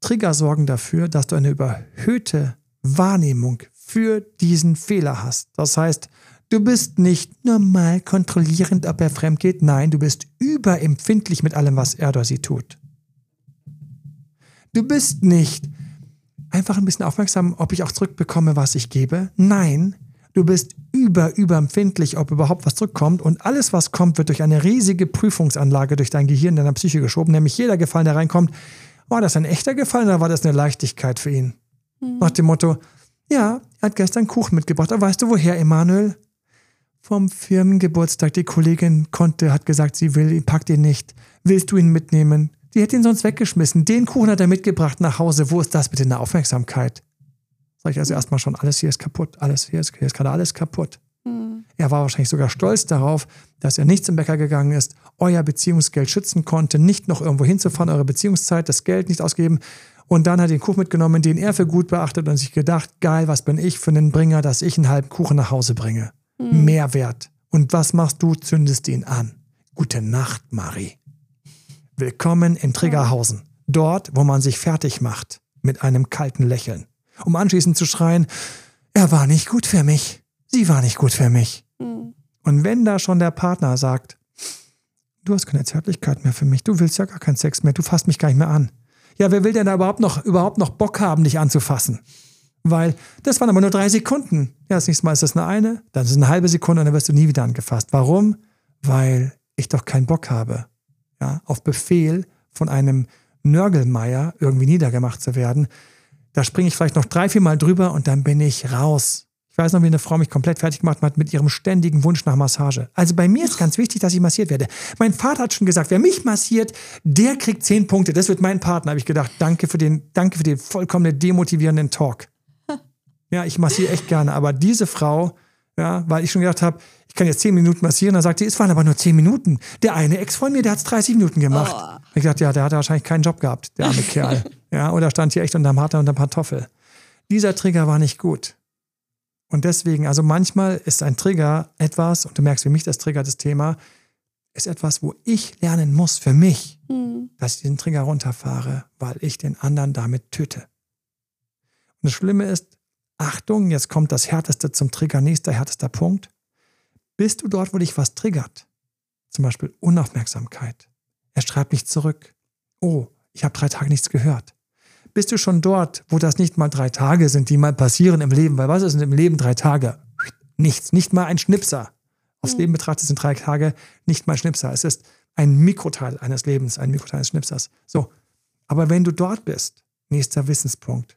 Trigger sorgen dafür, dass du eine überhöhte Wahrnehmung für diesen Fehler hast. Das heißt, Du bist nicht normal kontrollierend, ob er fremd geht. Nein, du bist überempfindlich mit allem, was er oder sie tut. Du bist nicht einfach ein bisschen aufmerksam, ob ich auch zurückbekomme, was ich gebe. Nein, du bist über, überempfindlich, ob überhaupt was zurückkommt. Und alles, was kommt, wird durch eine riesige Prüfungsanlage durch dein Gehirn, deiner Psyche geschoben. Nämlich jeder Gefallen, der reinkommt, war das ein echter Gefallen oder war das eine Leichtigkeit für ihn? Mhm. Nach dem Motto, ja, er hat gestern Kuchen mitgebracht, aber weißt du woher, Emanuel? Vom Firmengeburtstag. Die Kollegin konnte, hat gesagt, sie will, packt ihn nicht. Willst du ihn mitnehmen? Die hätte ihn sonst weggeschmissen. Den Kuchen hat er mitgebracht nach Hause. Wo ist das bitte eine Aufmerksamkeit? Sag ich also erstmal schon, alles hier ist kaputt. Alles hier ist, hier ist gerade alles kaputt. Mhm. Er war wahrscheinlich sogar stolz darauf, dass er nicht zum Bäcker gegangen ist, euer Beziehungsgeld schützen konnte, nicht noch irgendwo hinzufahren, eure Beziehungszeit, das Geld nicht ausgeben. Und dann hat er den Kuchen mitgenommen, den er für gut beachtet und sich gedacht, geil, was bin ich für einen Bringer, dass ich einen halben Kuchen nach Hause bringe mhm. Mehrwert. Und was machst du? Zündest ihn an. Gute Nacht, Marie. Willkommen in Triggerhausen. Dort, wo man sich fertig macht. Mit einem kalten Lächeln. Um anschließend zu schreien, er war nicht gut für mich. Sie war nicht gut für mich. Mhm. Und wenn da schon der Partner sagt, du hast keine Zärtlichkeit mehr für mich, du willst ja gar keinen Sex mehr, du fasst mich gar nicht mehr an. Ja, wer will denn da überhaupt noch, überhaupt noch Bock haben, dich anzufassen? Weil das waren aber nur drei Sekunden. Ja, das nächste Mal ist das eine eine, dann ist es eine halbe Sekunde und dann wirst du nie wieder angefasst. Warum? Weil ich doch keinen Bock habe, ja, auf Befehl von einem Nörgelmeier irgendwie niedergemacht zu werden. Da springe ich vielleicht noch drei, vier Mal drüber und dann bin ich raus. Ich weiß noch, wie eine Frau mich komplett fertig gemacht hat mit ihrem ständigen Wunsch nach Massage. Also bei mir ist ganz wichtig, dass ich massiert werde. Mein Vater hat schon gesagt, wer mich massiert, der kriegt zehn Punkte. Das wird mein Partner. Habe ich gedacht, danke für den, danke für den vollkommen demotivierenden Talk. Ja, ich massiere echt gerne. Aber diese Frau, ja, weil ich schon gedacht habe, ich kann jetzt zehn Minuten massieren, dann sagt sie, es waren aber nur zehn Minuten. Der eine Ex von mir, der hat es 30 Minuten gemacht. Oh. Ich dachte, ja, der hat wahrscheinlich keinen Job gehabt, der arme [laughs] Kerl. Ja, oder stand hier echt unterm Harter und der Pantoffel. Dieser Trigger war nicht gut. Und deswegen, also manchmal ist ein Trigger etwas, und du merkst, wie mich das triggert, das Thema, ist etwas, wo ich lernen muss für mich, mhm. dass ich diesen Trigger runterfahre, weil ich den anderen damit töte. Und das Schlimme ist, Achtung, jetzt kommt das Härteste zum Trigger, nächster härtester Punkt. Bist du dort, wo dich was triggert? Zum Beispiel Unaufmerksamkeit. Er schreibt nicht zurück. Oh, ich habe drei Tage nichts gehört bist du schon dort, wo das nicht mal drei Tage sind, die mal passieren im Leben. Weil was ist denn im Leben drei Tage? Nichts, nicht mal ein Schnipser. Aufs mhm. Leben betrachtet sind drei Tage nicht mal Schnipser. Es ist ein Mikroteil eines Lebens, ein Mikroteil eines Schnipsers. So. Aber wenn du dort bist, nächster Wissenspunkt,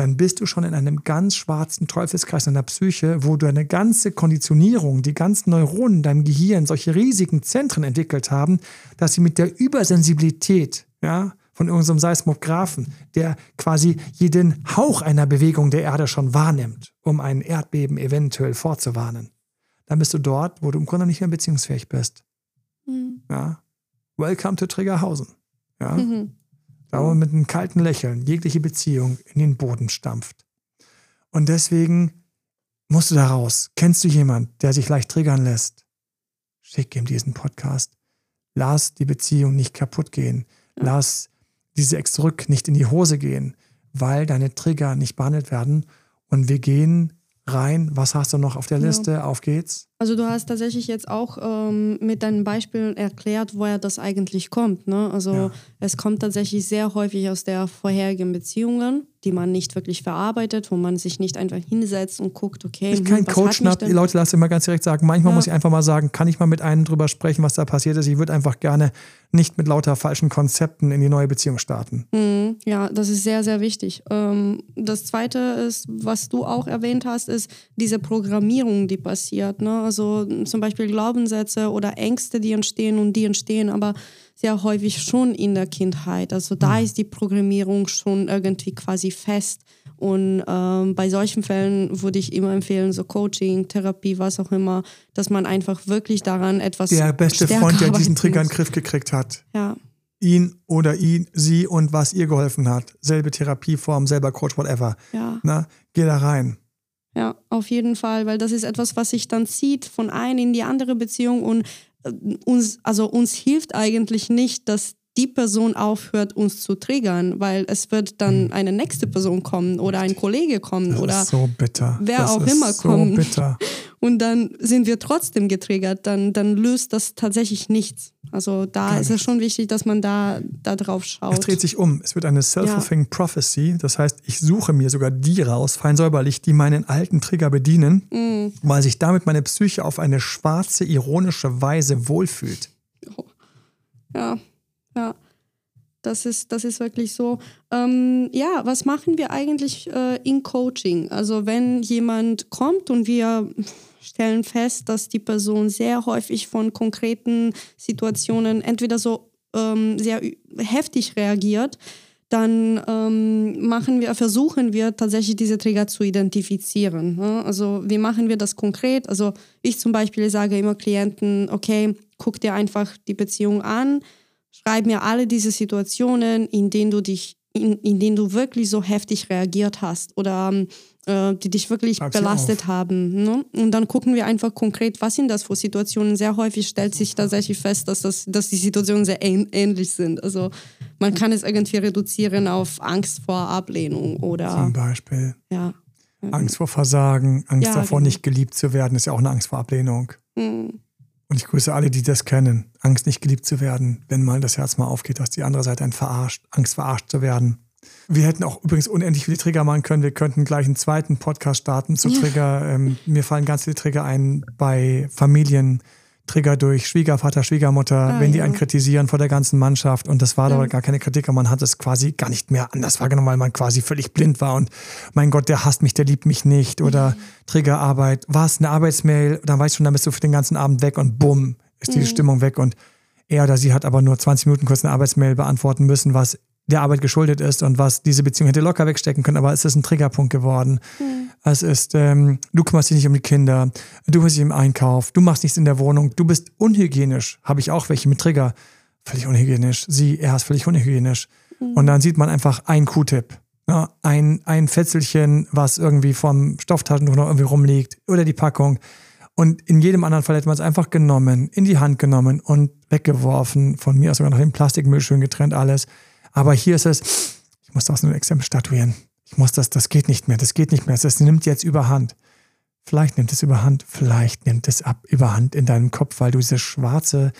dann bist du schon in einem ganz schwarzen Teufelskreis in der Psyche, wo du eine ganze Konditionierung, die ganzen Neuronen in deinem Gehirn solche riesigen Zentren entwickelt haben, dass sie mit der Übersensibilität, ja, von irgendeinem Seismographen, der quasi jeden Hauch einer Bewegung der Erde schon wahrnimmt, um ein Erdbeben eventuell vorzuwarnen. Dann bist du dort, wo du im Grunde nicht mehr beziehungsfähig bist. Mhm. Ja. Welcome to Triggerhausen. Ja. [laughs] Mhm. Man mit einem kalten Lächeln jegliche Beziehung in den Boden stampft. Und deswegen musst du da raus. Kennst du jemanden, der sich leicht triggern lässt? Schick ihm diesen Podcast. Lass die Beziehung nicht kaputt gehen. Lass diese Ex zurück nicht in die Hose gehen, weil deine Trigger nicht behandelt werden. Und wir gehen rein. Was hast du noch auf der Liste? Ja. Auf geht's. Also du hast tatsächlich jetzt auch ähm, mit deinen Beispielen erklärt, woher das eigentlich kommt. Ne? Also ja. es kommt tatsächlich sehr häufig aus der vorherigen Beziehungen, die man nicht wirklich verarbeitet, wo man sich nicht einfach hinsetzt und guckt, okay. Ich kein Coach schnapp. Die Leute lassen immer ganz direkt sagen. Manchmal ja. muss ich einfach mal sagen, kann ich mal mit einem drüber sprechen, was da passiert ist. Ich würde einfach gerne nicht mit lauter falschen Konzepten in die neue Beziehung starten. Mhm. Ja, das ist sehr, sehr wichtig. Ähm, das Zweite ist, was du auch erwähnt hast, ist diese Programmierung, die passiert. Ne? Also zum Beispiel Glaubenssätze oder Ängste, die entstehen und die entstehen aber sehr häufig schon in der Kindheit. Also da mhm. ist die Programmierung schon irgendwie quasi fest. Und ähm, bei solchen Fällen würde ich immer empfehlen, so Coaching, Therapie, was auch immer, dass man einfach wirklich daran etwas. Der beste Freund, der diesen Trigger in den Griff gekriegt hat. Ja. Ihn oder ihn, sie und was ihr geholfen hat. Selbe Therapieform, selber Coach, whatever. Ja. Na, geh da rein. Ja, auf jeden Fall, weil das ist etwas, was sich dann zieht von einer in die andere Beziehung und uns, also uns hilft eigentlich nicht, dass die Person aufhört, uns zu triggern, weil es wird dann hm. eine nächste Person kommen oder ein Kollege kommen das oder so wer das auch immer so kommen. Bitter. [laughs] Und dann sind wir trotzdem getriggert, dann, dann löst das tatsächlich nichts. Also da Gar ist es schon wichtig, dass man da, da drauf schaut. Es dreht sich um. Es wird eine Self-Fulfilling ja. Prophecy. Das heißt, ich suche mir sogar die raus, fein säuberlich, die meinen alten Trigger bedienen, mm. weil sich damit meine Psyche auf eine schwarze, ironische Weise wohlfühlt. Oh. Ja, ja. Das ist, das ist wirklich so. Ähm, ja, was machen wir eigentlich äh, in Coaching? Also wenn jemand kommt und wir stellen fest, dass die Person sehr häufig von konkreten Situationen entweder so ähm, sehr heftig reagiert, dann ähm, machen wir, versuchen wir tatsächlich diese Trigger zu identifizieren. Ne? Also wie machen wir das konkret? Also ich zum Beispiel sage immer Klienten, okay, guck dir einfach die Beziehung an, Schreib mir alle diese Situationen, in denen du dich, in, in denen du wirklich so heftig reagiert hast oder äh, die dich wirklich Schreib belastet haben. Ne? Und dann gucken wir einfach konkret, was sind das für Situationen. Sehr häufig stellt sich tatsächlich fest, dass, das, dass die Situationen sehr ähnlich sind. Also man kann es irgendwie reduzieren auf Angst vor Ablehnung oder. Zum Beispiel. Ja. Angst vor Versagen, Angst ja, davor, genau. nicht geliebt zu werden, ist ja auch eine Angst vor Ablehnung. Mhm. Und ich grüße alle, die das kennen. Angst, nicht geliebt zu werden, wenn mal das Herz mal aufgeht, dass die andere Seite einen verarscht, Angst, verarscht zu werden. Wir hätten auch übrigens unendlich viele Trigger machen können. Wir könnten gleich einen zweiten Podcast starten zu Trigger. Ähm, mir fallen ganz viele Trigger ein bei Familien. Trigger durch Schwiegervater, Schwiegermutter, Ah, wenn die ja. einen kritisieren vor der ganzen Mannschaft. Und das war aber gar keine Kritik, aber man hat es quasi gar nicht mehr anders wahrgenommen, weil man quasi völlig blind war. Und mein Gott, der hasst mich, der liebt mich nicht. Oder Triggerarbeit, was, eine Arbeitsmail, dann weißt du schon, dann bist du für den ganzen Abend weg und bumm, ist die Stimmung weg. Und er oder sie hat aber nur 20 Minuten kurz eine Arbeitsmail beantworten müssen, was der Arbeit geschuldet ist und was diese Beziehung hätte locker wegstecken können, aber es ist ein Triggerpunkt geworden. Es ist, ähm, du kümmerst dich nicht um die Kinder, du bist nicht im Einkauf, du machst nichts in der Wohnung, du bist unhygienisch. Habe ich auch welche mit Trigger. Völlig unhygienisch. Sie, er ist völlig unhygienisch. Und dann sieht man einfach ein Q-Tip. Ja, ein, ein Fetzelchen, was irgendwie vom Stofftaschentuch noch irgendwie rumliegt oder die Packung. Und in jedem anderen Fall hätte man es einfach genommen, in die Hand genommen und weggeworfen. Von mir aus sogar noch den Plastikmüll schön getrennt, alles. Aber hier ist es, ich muss das nur Exempel statuieren. Ich muss das, das geht nicht mehr, das geht nicht mehr. Das nimmt jetzt überhand. Vielleicht nimmt es überhand, vielleicht nimmt es ab überhand in deinem Kopf, weil du diese schwarze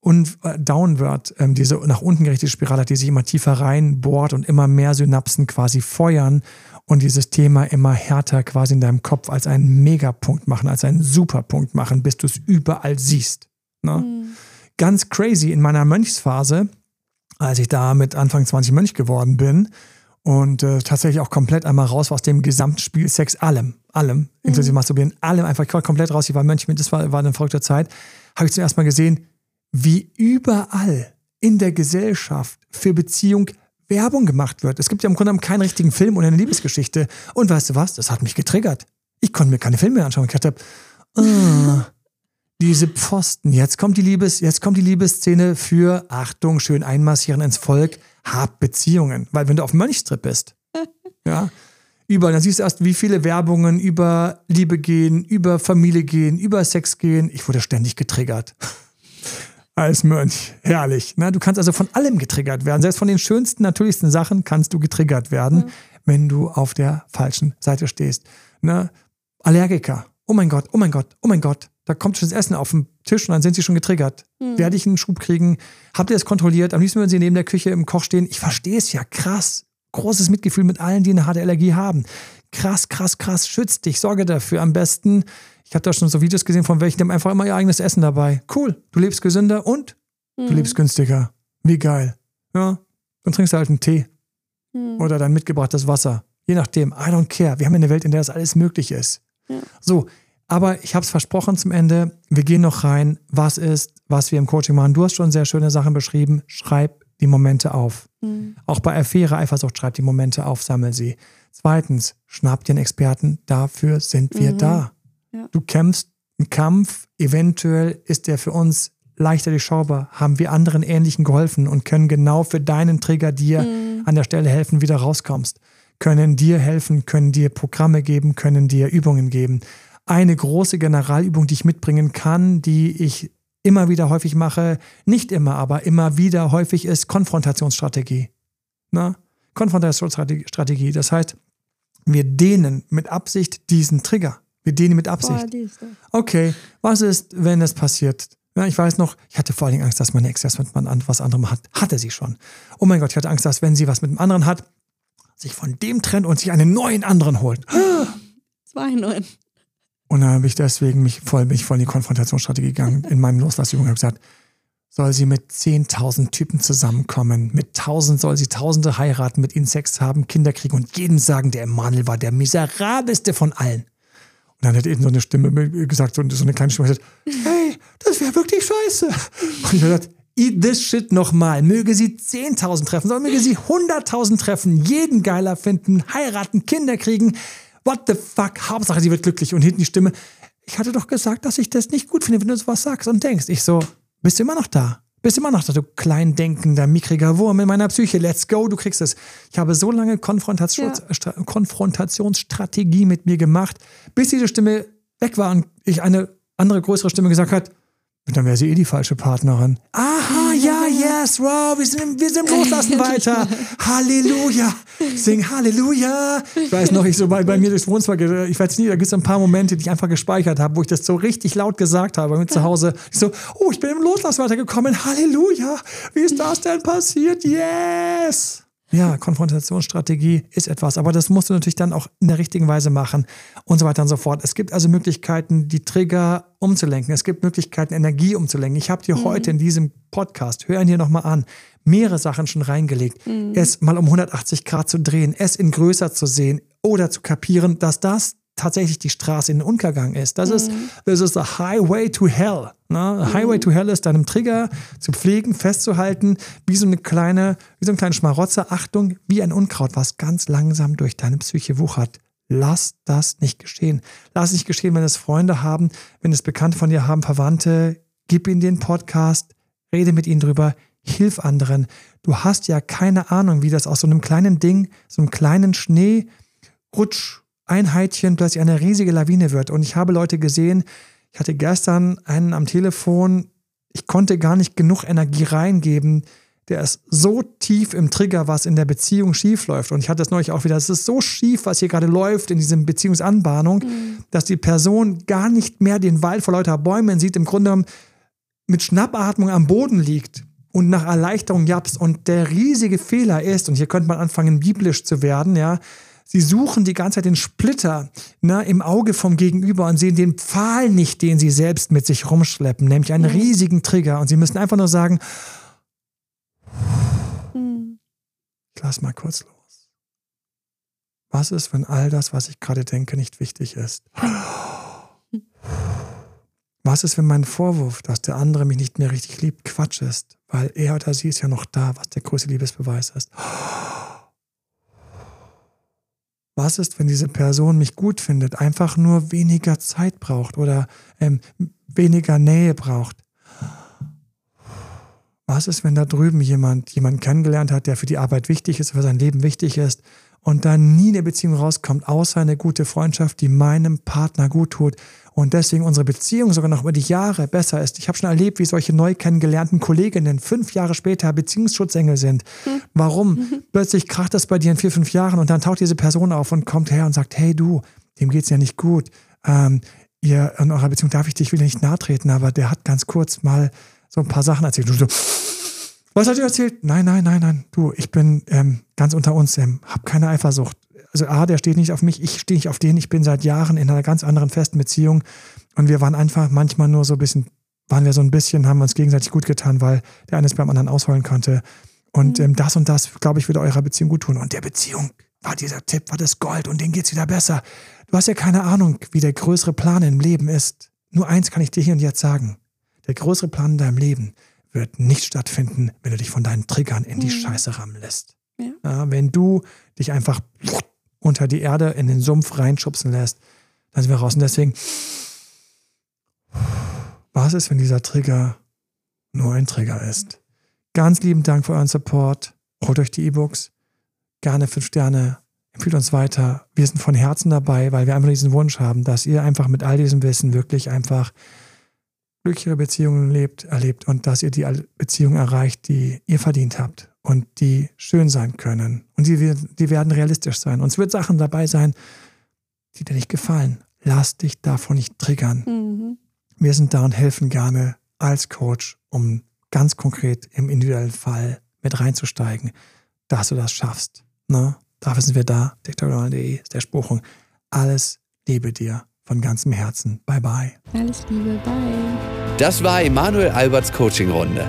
und äh, Downward, ähm, diese nach unten gerichtete Spirale hat, die sich immer tiefer reinbohrt und immer mehr Synapsen quasi feuern und dieses Thema immer härter quasi in deinem Kopf als einen Megapunkt machen, als einen Superpunkt machen, bis du es überall siehst. Ne? Ganz crazy in meiner Mönchsphase, als ich da mit Anfang 20 Mönch geworden bin und äh, tatsächlich auch komplett einmal raus war aus dem Gesamtspiel Sex, allem, allem, inklusive Masturbieren, allem einfach komplett raus. Ich war Mönch mit, das war, war eine verrückte Zeit. Habe ich zum ersten Mal gesehen, wie überall in der Gesellschaft für Beziehung Werbung gemacht wird. Es gibt ja im Grunde genommen keinen richtigen Film oder eine Liebesgeschichte. Und weißt du was? Das hat mich getriggert. Ich konnte mir keine Filme mehr anschauen. Ich dachte, ah, diese Pfosten. Jetzt kommt die Liebes, jetzt kommt die Liebesszene für Achtung, schön einmassieren ins Volk, hab Beziehungen. Weil wenn du auf Mönchstrip bist, [laughs] ja, überall, dann siehst du erst, wie viele Werbungen über Liebe gehen, über Familie gehen, über Sex gehen. Ich wurde ständig getriggert. [laughs] Als Mönch. Herrlich. Na, du kannst also von allem getriggert werden. Selbst von den schönsten, natürlichsten Sachen kannst du getriggert werden, wenn du auf der falschen Seite stehst. Na, Allergiker. Oh mein Gott, oh mein Gott, oh mein Gott. Da kommt schon das Essen auf den Tisch und dann sind sie schon getriggert. Werde ich einen Schub kriegen? Habt ihr das kontrolliert? Am liebsten würden sie neben der Küche im Koch stehen. Ich verstehe es ja. Krass. Großes Mitgefühl mit allen, die eine harte Allergie haben. Krass, krass, krass. Schützt dich. Sorge dafür. Am besten. Ich habe da schon so Videos gesehen von welchen, die haben einfach immer ihr eigenes Essen dabei. Cool. Du lebst gesünder und du lebst günstiger. Wie geil. Ja. Dann trinkst du halt einen Tee. Oder dein mitgebrachtes Wasser. Je nachdem. I don't care. Wir haben eine Welt, in der das alles möglich ist. So, aber ich habe es versprochen zum Ende. Wir gehen noch rein. Was ist, was wir im Coaching machen? Du hast schon sehr schöne Sachen beschrieben. Schreib die Momente auf. Auch bei Affäre, Eifersucht, schreib die Momente auf, sammel sie. Zweitens, schnapp dir einen Experten. Dafür sind wir da. Ja. Du kämpfst einen Kampf. Eventuell ist der für uns leichter durchschaubar. Haben wir anderen Ähnlichen geholfen und können genau für deinen Trigger dir an der Stelle helfen, wie du rauskommst. Können dir helfen, können dir Programme geben, können dir Übungen geben. Eine große Generalübung, die ich mitbringen kann, die ich immer wieder häufig mache, nicht immer, aber immer wieder häufig ist Konfrontationsstrategie. Na? Konfrontationsstrategie. Das heißt, wir dehnen mit Absicht diesen Trigger. Wir dehnen mit Absicht. Okay, was ist, wenn es passiert? Ja, ich weiß noch, ich hatte vor allen Dingen Angst, dass meine Ex erst mit man was anderem hat. Hatte sie schon. Oh mein Gott, ich hatte Angst, dass wenn sie was mit einem anderen hat, sich von dem trennt und sich einen neuen anderen holt. Zwei neun. Und dann habe ich deswegen mich voll, bin ich voll in die Konfrontationsstrategie gegangen. In meinen Loslassübungen habe gesagt, soll sie mit 10.000 Typen zusammenkommen. Mit 1.000 soll sie Tausende heiraten, mit ihnen Sex haben, Kinder kriegen und jedem sagen, der Emanuel war der miserabelste von allen. Und dann hat eben so eine Stimme gesagt, so so eine kleine Stimme gesagt, hey, das wäre wirklich scheiße. Und ich habe gesagt, eat this shit nochmal. Möge sie 10.000 treffen, sondern möge sie 100.000 treffen, jeden geiler finden, heiraten, Kinder kriegen. What the fuck? Hauptsache, sie wird glücklich. Und hinten die Stimme, ich hatte doch gesagt, dass ich das nicht gut finde, wenn du sowas sagst und denkst. Ich so, bist du immer noch da? Bist du immer noch da, du klein denkender, mickriger Wurm in meiner Psyche. Let's go, du kriegst es. Ich habe so lange Konfrontations Stra Konfrontationsstrategie mit mir gemacht, bis diese Stimme weg war und ich eine andere, größere Stimme gesagt hat, dann wäre sie eh die falsche Partnerin. Aha, ja, yes, wow, wir sind, im- wir sind Loslassen [laughs] weiter. Halleluja. Sing Halleluja. Ich weiß noch, ich so bei, bei mir durchs Wohnzimmer, ich weiß nicht, da gibt es ein paar Momente, die ich einfach gespeichert habe, wo ich das so richtig laut gesagt habe mir zu Hause. Ich so, oh, ich bin im Loslassen weitergekommen. Halleluja. Wie ist das denn passiert? Yes. Ja, Konfrontationsstrategie ist etwas, aber das musst du natürlich dann auch in der richtigen Weise machen und so weiter und so fort. Es gibt also Möglichkeiten, die Trigger umzulenken. Es gibt Möglichkeiten, Energie umzulenken. Ich habe dir mhm. heute in diesem Podcast, hör ihn dir nochmal an, mehrere Sachen schon reingelegt. Mhm. Es mal um 180 Grad zu drehen, es in größer zu sehen oder zu kapieren, dass das tatsächlich die Straße in den Untergang ist. Das mhm. ist, das ist the highway to hell. Ne? Mhm. Highway to hell ist deinem Trigger zu pflegen, festzuhalten, wie so eine kleine, wie so ein kleiner Schmarotzer. Achtung, wie ein Unkraut, was ganz langsam durch deine Psyche wuchert. Lass das nicht geschehen. Lass es nicht geschehen, wenn es Freunde haben, wenn es Bekannte von dir haben, Verwandte. Gib ihnen den Podcast, rede mit ihnen drüber, hilf anderen. Du hast ja keine Ahnung, wie das aus so einem kleinen Ding, so einem kleinen Schneerutsch Einheitchen plötzlich eine riesige Lawine wird. Und ich habe Leute gesehen, ich hatte gestern einen am Telefon, ich konnte gar nicht genug Energie reingeben. Der ist so tief im Trigger, was in der Beziehung schief läuft. Und ich hatte das neulich auch wieder. Es ist so schief, was hier gerade läuft in diesem Beziehungsanbahnung, mhm. dass die Person gar nicht mehr den Wald vor lauter Bäumen sieht, im Grunde mit Schnappatmung am Boden liegt und nach Erleichterung japst. Und der riesige Fehler ist, und hier könnte man anfangen, biblisch zu werden, ja, Sie suchen die ganze Zeit den Splitter ne, im Auge vom Gegenüber und sehen den Pfahl nicht, den sie selbst mit sich rumschleppen, nämlich einen mhm. riesigen Trigger. Und sie müssen einfach nur sagen, mhm. ich lass mal kurz los. Was ist, wenn all das, was ich gerade denke, nicht wichtig ist? [laughs] Was ist, wenn mein Vorwurf, dass der andere mich nicht mehr richtig liebt, Quatsch ist? Weil er oder sie ist ja noch da, was der größte Liebesbeweis ist. Was ist, wenn diese Person mich gut findet, einfach nur weniger Zeit braucht oder ähm, weniger Nähe braucht? Was ist, wenn da drüben jemand jemanden kennengelernt hat, der für die Arbeit wichtig ist, für sein Leben wichtig ist und dann nie eine Beziehung rauskommt, außer eine gute Freundschaft, die meinem Partner gut tut, und deswegen unsere Beziehung sogar noch über die Jahre besser ist. Ich habe schon erlebt, wie solche neu kennengelernten Kolleginnen fünf Jahre später Beziehungsschutzengel sind. Hm. Warum? Mhm. Plötzlich kracht das bei dir in vier, fünf Jahren und dann taucht diese Person auf und kommt her und sagt, hey du, dem geht's ja nicht gut. Ähm, ihr in eurer Beziehung darf ich dich will nicht nahe treten, aber der hat ganz kurz mal so ein paar Sachen erzählt. Du so, was hat er erzählt? Nein, nein, nein, nein. Du, ich bin ähm, ganz unter uns, ähm, hab keine Eifersucht also A, der steht nicht auf mich, ich stehe nicht auf den, ich bin seit Jahren in einer ganz anderen festen Beziehung und wir waren einfach manchmal nur so ein bisschen, waren wir so ein bisschen, haben uns gegenseitig gut getan, weil der eine es beim anderen ausholen konnte. Und mhm. ähm, das und das, glaube ich, würde eurer Beziehung gut tun. Und der Beziehung war dieser Tipp, war das Gold und denen geht es wieder besser. Du hast ja keine Ahnung, wie der größere Plan im Leben ist. Nur eins kann ich dir hier und jetzt sagen. Der größere Plan in deinem Leben wird nicht stattfinden, wenn du dich von deinen Triggern in die mhm. Scheiße rammen lässt. Ja. Ja, wenn du dich einfach unter die Erde in den Sumpf reinschubsen lässt, dann sind wir raus. Und deswegen, was ist, wenn dieser Trigger nur ein Trigger ist? Ganz lieben Dank für euren Support. Holt euch die E-Books. Gerne fünf Sterne. Empfiehlt uns weiter. Wir sind von Herzen dabei, weil wir einfach diesen Wunsch haben, dass ihr einfach mit all diesem Wissen wirklich einfach glücklichere Beziehungen lebt, erlebt und dass ihr die Beziehungen erreicht, die ihr verdient habt und die schön sein können. Und die, die werden realistisch sein. Und es wird Sachen dabei sein, die dir nicht gefallen. Lass dich davon nicht triggern. Mhm. Wir sind da und helfen gerne als Coach, um ganz konkret im individuellen Fall mit reinzusteigen, dass du das schaffst. Ne? Dafür sind wir da. TikTok.de ist der Spruch. Alles Liebe dir von ganzem Herzen. Bye bye. Alles Liebe, bye. Das war Emanuel Alberts Coaching-Runde.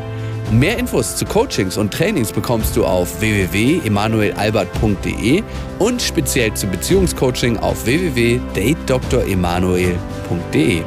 Mehr Infos zu Coachings und Trainings bekommst du auf www.emanuelalbert.de und speziell zu Beziehungscoaching auf www.datedremanuel.de.